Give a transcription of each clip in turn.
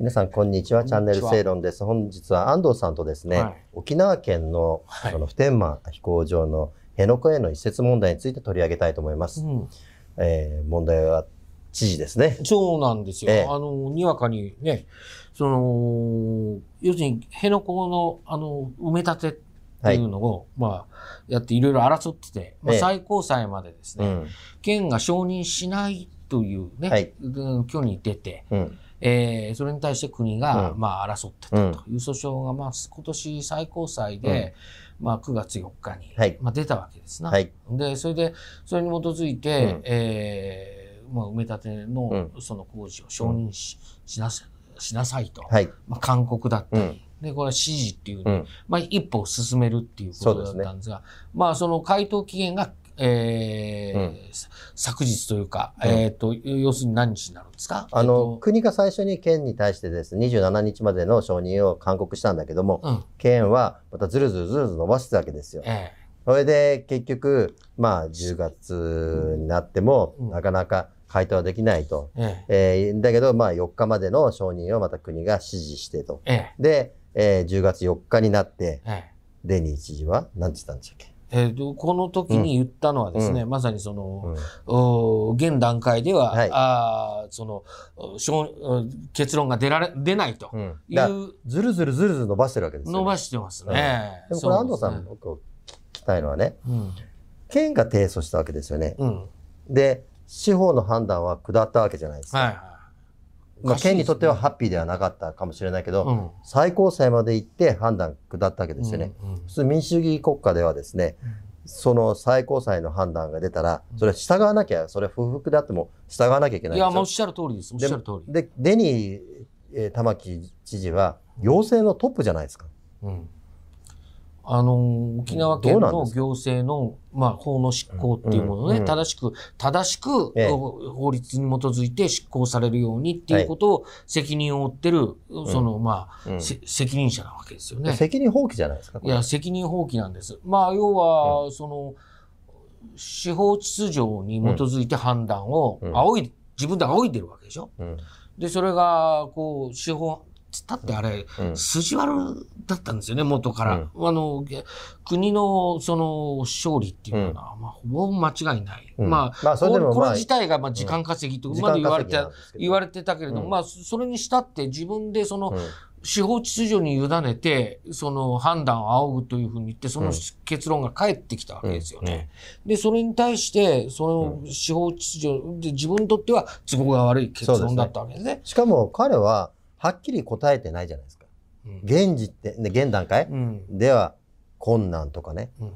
皆さん、こんにちは。チャンネル正論です。本日は安藤さんとですね、はい沖縄県のはいその普天間飛行場の辺野古への移設問題について取り上げたいと思います。うんえー問題は知事ですね。そうなんですよ。ええあの、にわかにね、その、要するに、辺野古の、あの、埋め立てっていうのを、まあ、やっていろいろ争ってて、まあ、ええ最高裁までですね、うん。県が承認しないというね、はいうん挙に出て、うん。えーそれに対して国が、うん。まあ、争ってたと。いう訴訟が、まあ、今年最高裁で、まあ、9月4日に、はい。まあ、出たわけですな。はい。で、それで、それに基づいて、うん。えーまあ、埋め立ての、うその工事を承認し,、しなさしなさいと、はい。まあ、勧告だったり、うん。で、これは指示っていう、うん。まあ、一歩を進めるっていうことだったんですが、まあ、その回答期限が、えーうん。昨日というか、うん。えっ、と、要するに何日になるんですか？あの、えっ国が最初に県に対してですね、27日までの承認を勧告したんだけども、とうん、県はまたずるずるずるずる伸ばしてたわけですよ。えそれで結局、まあ10月になっても、うん。なかなか回答はできないと。ええ。えーだけど、まあ4日までの承認をまた国が指示してと。ええ。で、えー10月4日になって、ええ。デニー知事は何て言ったんでしたっけ、えーとこの時に言ったのはですね、まさにその、うん。お現段階では、はい。あーその結論が出られ出ないとうん。いう、ずるずるずるずる伸ばしてるわけですよ、伸ばしてますね。でもこれ安藤さ、んね僕聞きたいのはね、うん。県が提訴したわけですよね。うん。で、司法の判断は下ったわけじゃないですか。はいはい。まあ、県にとってはハッッピーではなかったかもしれないけど、うん最高裁まで行って判断下ったわけですよね。うんうん普通民主主義国家ではですね、その最高裁の判断が出たら、それは従わなきゃ、それは不服であっても従わなきゃいけないいや、もうおっしゃる通りです。おっしゃる通り。で、デニー、えー玉城知事は、行政のトップじゃないですか。うんあの沖縄県の行政の、まあ、法の執行っていうものをね、うんうん正しく、正しく、ええ。法律に基づいて執行されるようにっていうことを責任を負ってる、その、まあ、うん。せ責任者なわけですよね。責任放棄じゃないですか。いや、責任放棄なんです。まあ、要は、その、司法秩序に基づいて判断をうん。仰い、自分で仰いでるわけでしょ。うん。で、それが、こう、司法、つったってあれ、うん。筋悪だったんですよね、元から。あの、げ国の、その、勝利っていうのは、まあ、ほぼ間違いない。うん。まあ、まあこれこまあれ自体が、まあ、時間稼ぎとまで言われて言われてたけれども、うん。まあ、それにしたって自分で、その、うん。司法秩序に委ねて、その判断を仰ぐというふうに言って、そのうん。結論が返ってきたわけですよね。で、それに対して、その司法秩序で自分にとっては都合が悪い結論だったわけですね。しかも彼は、はっきり答えてないじゃないですか。うん。現時点、ね現段階？うん。では困難とかね、うん。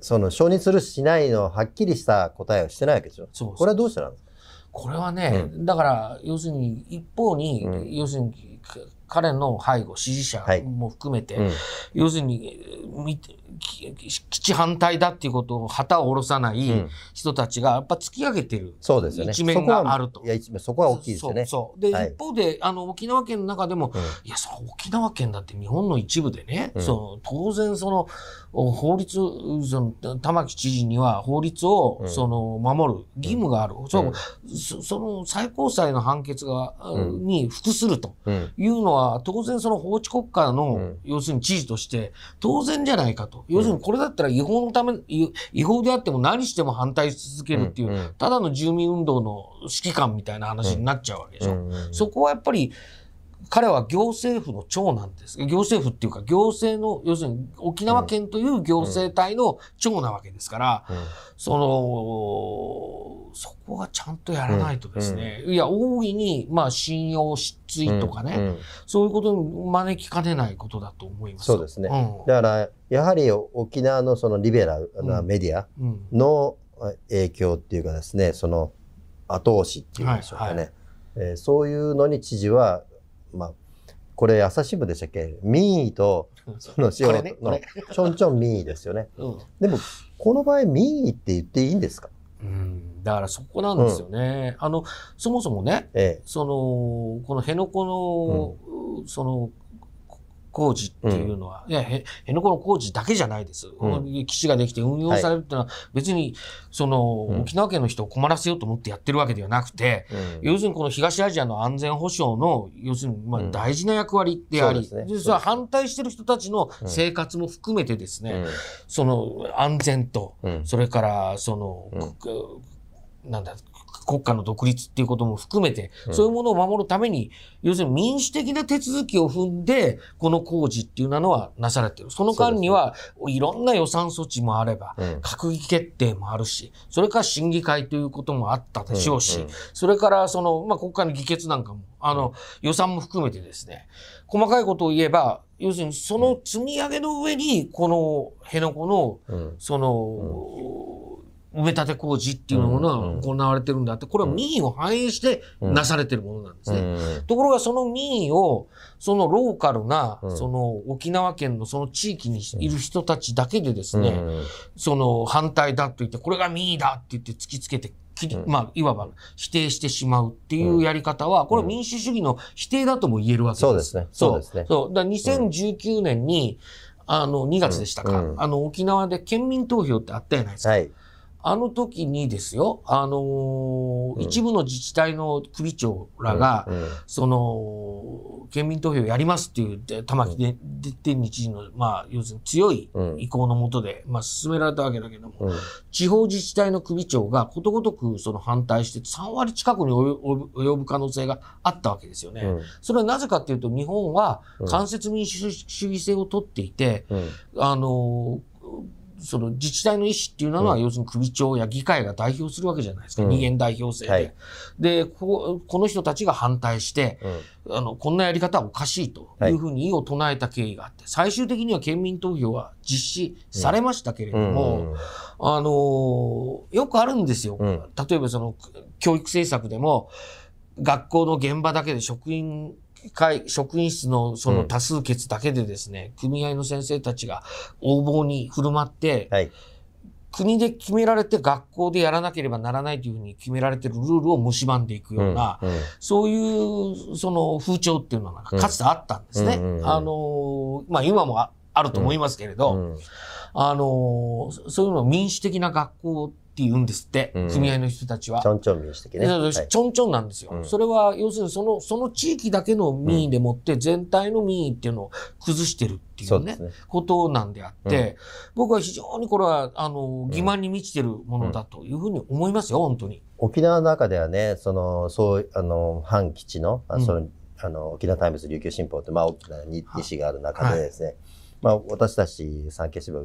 その承認するしないのはっきりした答えをしてないわけですよ。そうこれはどうしてなんですか？これはね、だから、要するに、一方に、うん。要するに、か彼の背後、支持者はい。も含めて、うん。要するに、みき基地反対だっていうことを旗を下ろさないうん人たちが、やっぱ突き上げてるそうですよね。一面があるとそこはいや、一面、そこは大きいですよね。そう。で、はい一方で、あの、沖縄県の中でも、うんいや、その沖縄県だって日本の一部でね、うんその当然その、お法律、その、玉城知事には法律を、うん。その、守る義務がある。そううん。そその最高裁の判決が、うん。に服するとうん。いうのは、当然その法治国家の、うん。要するに知事として、当然じゃないかと。要するにこれだったら違法のため、違違法であっても何しても反対し続けるっていう、うん。うんただの住民運動の指揮官みたいな話になっちゃうわけでしょ。うん。うん。そこはやっぱり、彼は行政府の長なんです。行政府っていうか、行政の、要するに沖縄県という行政体の長なわけですから、うん。その、そこはちゃんとやらないとですね、いや、大いに、まあ、信用失墜とかね、うん。うん。そういうことに招きかねないことだと思います。そうですね。うん。だから、やはり沖縄のそのリベラルなメディアうん。の影響っていうかですね、その後押しっていうんでしょうかね。はい。えーそういうのに知事は、まあ、これ朝日新聞でしたっけ？民意とその司法これね。このれちょんちょん民意ですよね。うん。でも、この場合民意って言っていいんですか？うん。だからそこなんですよね。あの、そもそもね、えその、この辺野古の、その、工事っていうのは、いや、へ、辺野古の工事だけじゃないです。基地ができて運用されるっていうのは、別に、その、沖縄県の人を困らせようと思ってやってるわけではなくて、要するにこの東アジアの安全保障の、要するに、まあ、大事な役割であり、それは反対してる人たちの生活も含めてですね、その、安全と、それから、その、なんだ、国家の独立っていうことも含めて、そういうものを守るために、要するに民主的な手続きを踏んで、この工事っていうのはなされている。その間には、いろんな予算措置もあれば、閣議決定もあるし、それから審議会ということもあったでしょうし、それからその、まあ、国会の議決なんかも、あの、予算も含めてですね、細かいことを言えば、要するにその積み上げの上に、この辺野古の、その、埋め立て工事っていうものが行われてるんだって、これは民意を反映してなされてるものなんですね。ところがその民意を、そのローカルな、その沖縄県のその地域にいる人たちだけでですね、その反対だと言って、これが民意だって言って突きつけて、まあ、いわば否定してしまうっていうやり方は、これは民主主義の否定だとも言えるわけです。そうですね。そう。ですね。そう。だ2019年に、あの、2月でしたか、あの、沖縄で県民投票ってあったじゃないですか。はいあの時にですよ、あのーうん、一部の自治体の首長らが、うん。うん、その、県民投票やりますっていう、玉城で、天日時の、まあ、要するに強い意向のもとで、まあ、進められたわけだけども、地方自治体の首長がことごとくその反対して、3割近くに及ぶ可能性があったわけですよね。それはなぜかっていうと、日本は間接民主主義制をとっていて、あのーその自治体の意思っていうのは、要するに首長や議会が代表するわけじゃないですか。二元代表制で。はい、でこ、この人たちが反対して、あの、こんなやり方はおかしいというふうに異を唱えた経緯があって、最終的には県民投票は実施されましたけれども、あの、よくあるんですよ。例えばその、教育政策でも、学校の現場だけで職員会、職員室のその多数決だけでですね、うん、組合の先生たちが横暴に振る舞って、はい、国で決められて学校でやらなければならないというふうに決められているルールを蝕んでいくような、うんうん、そういうその風潮っていうのがかつてあったんですね。あの、まあ今もあると思いますけれど、あの、そういうの民主的な学校って言うんですって、うん、組合の人たちは。ちょんちょん民主的ね。ちょんちょんなんですよ。うん、それは、要するにその、その地域だけの民意でもって、全体の民意っていうのを崩してるっていうね、うねことなんであって、僕は非常にこれは、あの、欺瞞に満ちてるものだというふうに思いますよ、本当に。沖縄の中ではね、その、そう、あの、反基地の、あその、あの、沖縄タイムズ琉球新報って、まあ、大きな二紙がある中でですね、はいまあ、私たち産経新聞、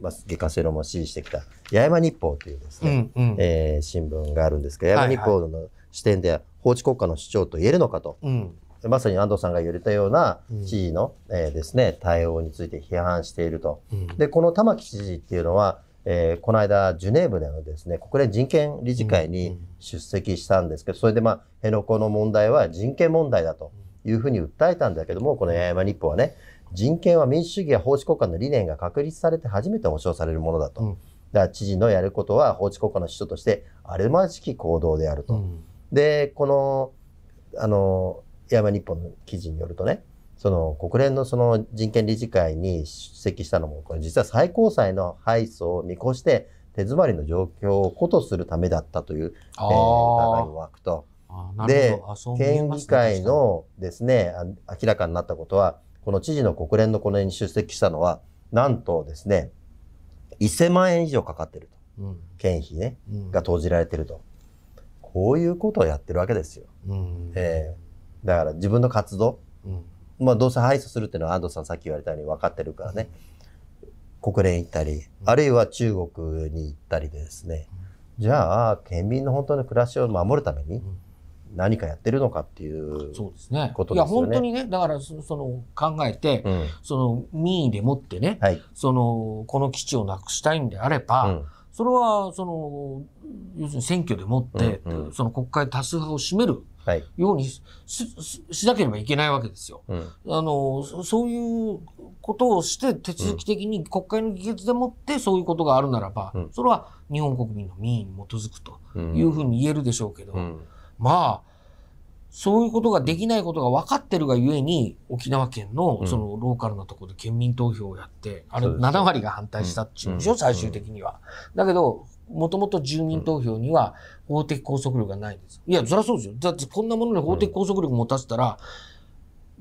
まあ、月刊正論も支持してきた八重山日報というですね、うんうん、えー、新聞があるんですけど、八重山日報の視点では法治国家の主張と言えるのかと、うん、まさに安藤さんが言われたような知事の、うん、えー、ですね、対応について批判していると。うん、で、この玉城知事っていうのは、えー、この間、ジュネーブでのですね、国連人権理事会に出席したんですけど、それでまあ、辺野古の問題は人権問題だというふうに訴えたんだけども、この八重山日報はね、人権は民主主義や法治国家の理念が確立されて初めて保障されるものだと。うん、だから知事のやることは法治国家の首都としてあるまじき行動であると。うん、で、この、あの、山日本の記事によるとね、その国連のその人権理事会に出席したのも、これ実は最高裁の敗訴を見越して手詰まりの状況をことするためだったという、えー、疑いも湧くと。で、県議会のですね、明らかになったことは、この知事の国連のこのに出席したのは、なんとですね、1000万円以上かかってると。うん、経費ね、うん、が投じられてると。こういうことをやってるわけですよ。うん、えー、だから自分の活動、うん、まあどうせ敗訴するっていうのは安藤さんさっき言われたように分かってるからね、国連行ったり、あるいは中国に行ったりでですね、じゃあ、県民の本当の暮らしを守るために、何かやってるのかっていうそうですね。ことですよね。いや、本当にね、だからその考えて、うん、その民意でもってね、はい、その、この基地をなくしたいんであれば、うん、それは、その、要するに選挙でもって、うんうん、その国会多数派を占めるようにし,、しなければいけないわけですよ。うん、あの、そういうことをして手続き的に国会の議決でもってそういうことがあるならば、それは日本国民の民意に基づくというふうに言えるでしょうけど、まあ、そういうことができないことが分かってるがゆえに、沖縄県のそのローカルなところで県民投票をやって、あれそうですね7割が反対したっていうんでしょ、うん最終的には。だけど、もともと住民投票には法的拘束力がないんです。いや、そりゃそうですよ。だってこんなものに法的拘束力持たせたら、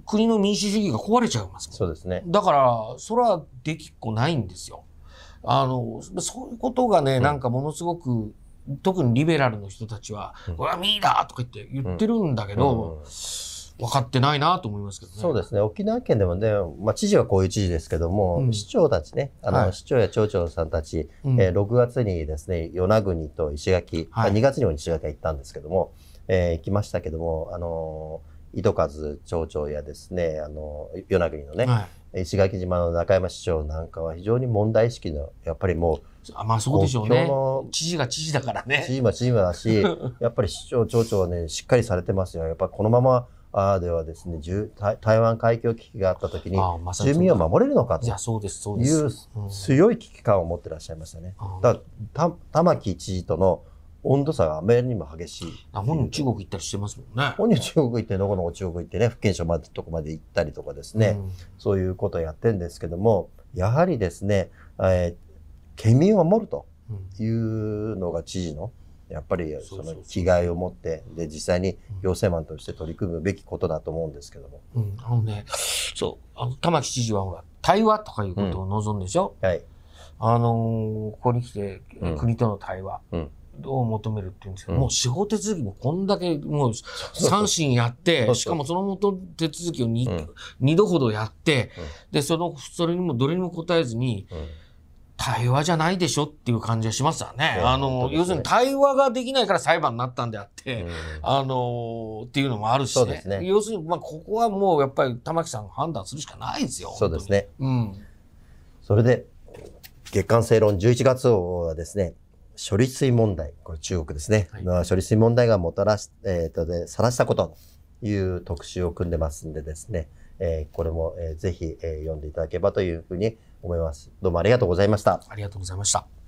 国の民主主義が壊れちゃいますそうですね。だから、それはできっこないんですよ。あの、そういうことがね、んなんかものすごく、特にリベラルの人たちは、うん。うわ、ミーだとか言って言ってるんだけど、分かってないなと思いますけどね。そうですね。沖縄県でもね、まあ、知事はこういう知事ですけども、うん。市長たちね、あの、はい。市長や町長さんたち、うん。えー6月にですね、与那国と石垣、はい。あ2月にも石垣は行ったんですけども、えー行きましたけども、あのー糸数町長やですね、あの与那国のね、はい。石垣島の中山市長なんかは非常に問題意識の、やっぱりもあまあそうでしょうねの。知事が知事だからね。ームはチームだし、やっぱり市長、町長はね、しっかりされてますよ。やっぱりこのまま、あーではですね、台台湾海峡危機があった時に、住民を守れるのかというです、そういです。ううん強い危機感を持ってらっしゃいましたね。うんだから、た玉城知事との温度差があまりにも激しい。あ本人中国行ったりしてますもんね。本人中国行って、どこの中国行ってね、福建省までとこまで行ったりとかですね、うん。そういうことをやってるんですけども、やはりですね、えー県民を守るとうんいうのが知事の、やっぱりその気概を持って、で、実際に行政マンとして取り組むべきことだと思うんですけども。うん、あのね、そう、あの玉城知事はほら、対話とかいうことを望んでしょ、はい。あのーここに来て、うん。国との対話。うんを求めるって言うんですけど、うんもう司法手続きもこんだけもう三審やって、しかもその元手続きを 2,、うん二度ほどやって、うんで、その、それにもどれにも答えずに、うん対話じゃないでしょっていう感じがしますよね。あの、ね要するに対話ができないから裁判になったんであって、うんあのーっていうのもあるしね。ね要するに、まあ、ここはもうやっぱり玉木さんが判断するしかないですよ。そうですね。本当に。それで、月刊正論11月号はですね、処理水問題、これ中国ですね、はいの処理水問題がもたらし、えっ、とで、さらしたことという特集を組んでますんでですね、えーこれも、えーぜひ、えー読んでいただければというふうに思います。どうもありがとうございました。うん。ありがとうございました。